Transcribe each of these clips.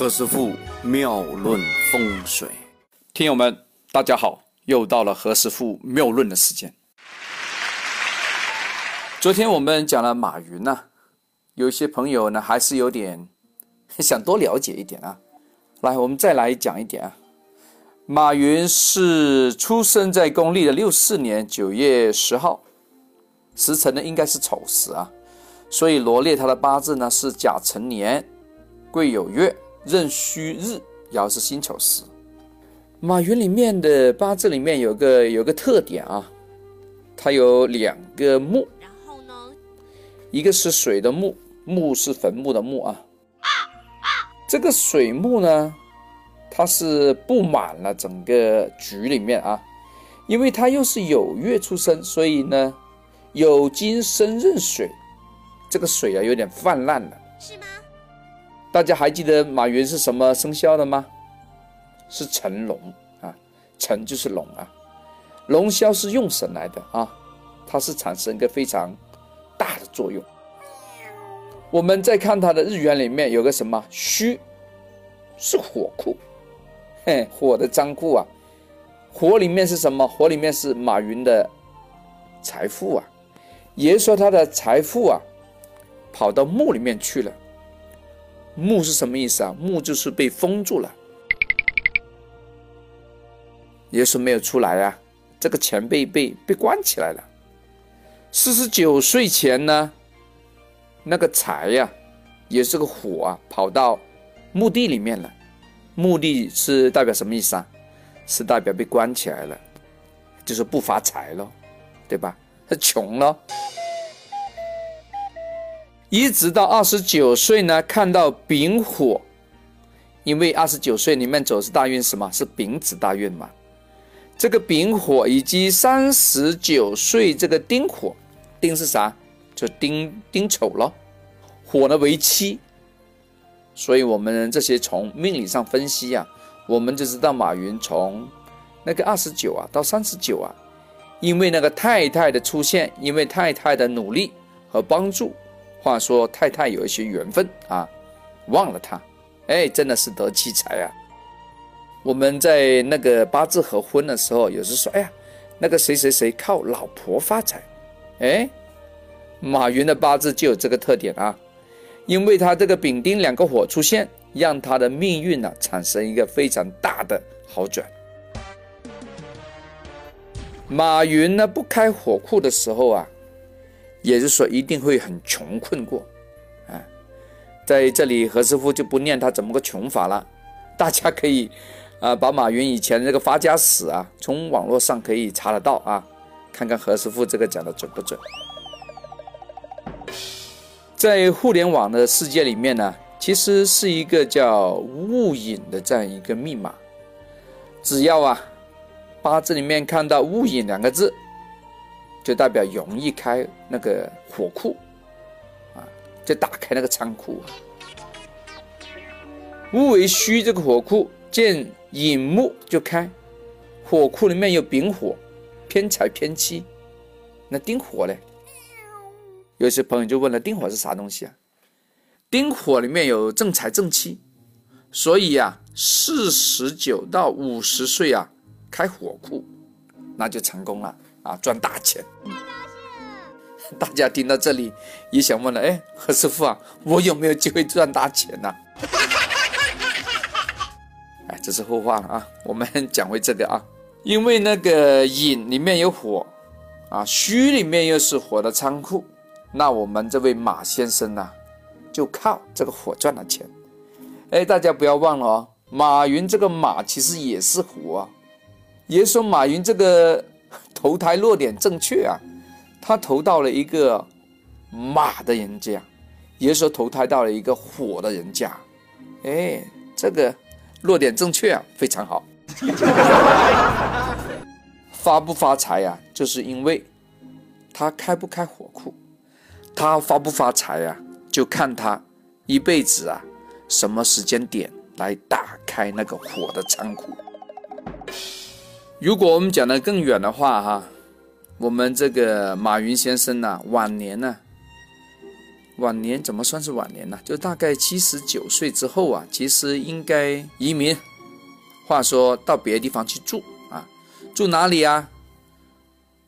何师傅妙论风水，听友们，大家好，又到了何师傅妙论的时间。昨天我们讲了马云呢、有些朋友呢还是有点想多了解一点啊。来，我们再来讲一点啊。马云是出生在公历的六四年九月十号，时辰呢应该是丑时啊，所以罗列他的八字呢是甲辰年癸酉月壬戌日，爻是辛丑时。马云里面的八字里面有个有个特点啊，它有两个木，然后呢？一个是水的木，木是坟墓的墓啊。这个水木呢，它是布满了整个局里面啊，因为它又是酉月出生，所以呢，酉金生壬水，这个水啊有点泛滥了。是吗？大家还记得马云是什么生肖的吗？是辰龙啊，辰就是龙啊，龙肖是用神来的啊，它是产生一个非常大的作用。我们再看它的日元里面有个什么戌，是火库，嘿，火的仓库啊，火里面是什么？火里面是马云的财富啊，也就是说他的财富啊，跑到墓里面去了。墓是什么意思啊？墓就是被封住了，也就是没有出来啊。这个钱被被被关起来了。四十九岁前呢，那个财呀、也是个火啊，跑到墓地里面了。墓地是代表什么意思啊？是代表被关起来了，就是不发财了，对吧？他穷了。一直到二十九岁呢，看到丙火，因为二十九岁里面走是大运什么？是丙子大运嘛。这个丙火以及三十九岁这个丁火，丁是啥？就丁丁丑了，火呢为妻，所以我们这些从命理上分析啊，我们就知道马云从那个二十九啊到三十九啊，因为那个太太的出现，因为太太的努力和帮助。话说太太有一些缘分啊，忘了他，哎，真的是得奇才啊！我们在那个八字合婚的时候，有时说，哎呀，那个谁谁谁靠老婆发财，哎，马云的八字就有这个特点啊，因为他这个丙丁两个火出现，让他的命运呢、产生一个非常大的好转。马云呢不开火库的时候啊。也就是说，一定会很穷困过，啊，在这里何师傅就不念他怎么个穷法了，大家可以啊把马云以前这个发家史啊，从网络上可以查得到啊，看看何师傅这个讲的准不准。在互联网的世界里面呢，其实是一个叫物引的这样一个密码，只要啊八字里面看到物引两个字。就代表容易开那个火库，啊，就打开那个仓库。戊为戌，这个火库见寅木就开，火库里面有丙火，偏财偏妻。那丁火呢？有些朋友就问了，丁火是啥东西啊？丁火里面有正财正妻，所以啊，四十九到五十岁啊，开火库，那就成功了。啊，赚大钱！大家听到这里也想问了，哎，何师傅啊，我有没有机会赚大钱呢？哎，这是后话了啊，我们讲回这个啊，因为那个引里面有火，啊，虚里面又是火的仓库，那我们这位马先生呢，就靠这个火赚了钱。哎，大家不要忘了哦，马云这个马其实也是火啊，也说马云这个。投胎落点正确啊，他投到了一个马的人家，也就是说投胎到了一个火的人家，哎，这个落点正确啊，非常好。发不发财呀？就是因为他开不开火库，他发不发财呀？就看他一辈子啊什么时间点来打开那个火的仓库。如果我们讲的更远的话，哈，我们这个马云先生呢，晚年呢，晚年怎么算是晚年呢？就大概七十九岁之后啊，其实应该移民，话说到别的地方去住啊，住哪里啊？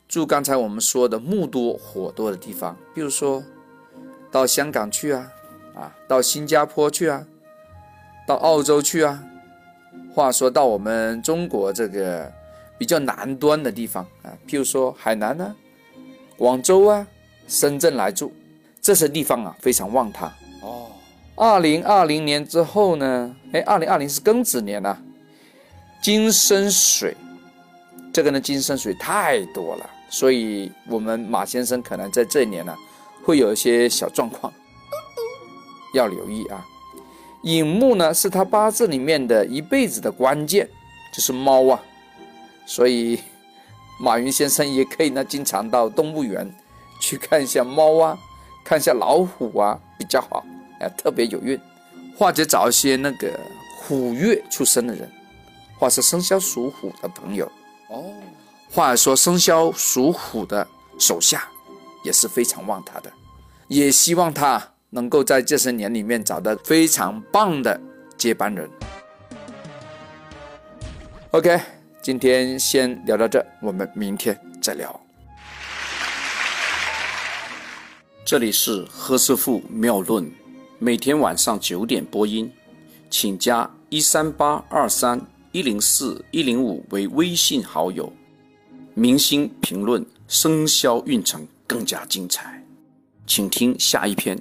住刚才我们说的木多火多的地方，比如说到香港去啊，啊，到新加坡去啊，到澳洲去啊。话说到我们中国这个比较南端的地方啊，譬如说海南呢、广州啊、深圳来住，这些地方啊非常旺他哦。二零二零年之后呢，哎，二零二零是庚子年呐，金生水，这个呢金生水太多了。所以，我们马先生可能在这一年呢，会有一些小状况，要留意啊。寅木呢，是他八字里面的一辈子的关键，就是猫啊。所以，马云先生也可以呢，经常到动物园去看一下猫啊，看一下老虎啊，比较好，哎，特别有运。或者找一些那个虎月出生的人，或是生肖属虎的朋友哦。话说，生肖属虎的手下也是非常旺他的，也希望他能够在这些年里面找到非常棒的接班人。OK，今天先聊到这，我们明天再聊。这里是何师傅妙论，每天晚上九点播音，请加一三八二三一零四一零五为微信好友。明星评论生肖运程更加精彩，请听下一篇。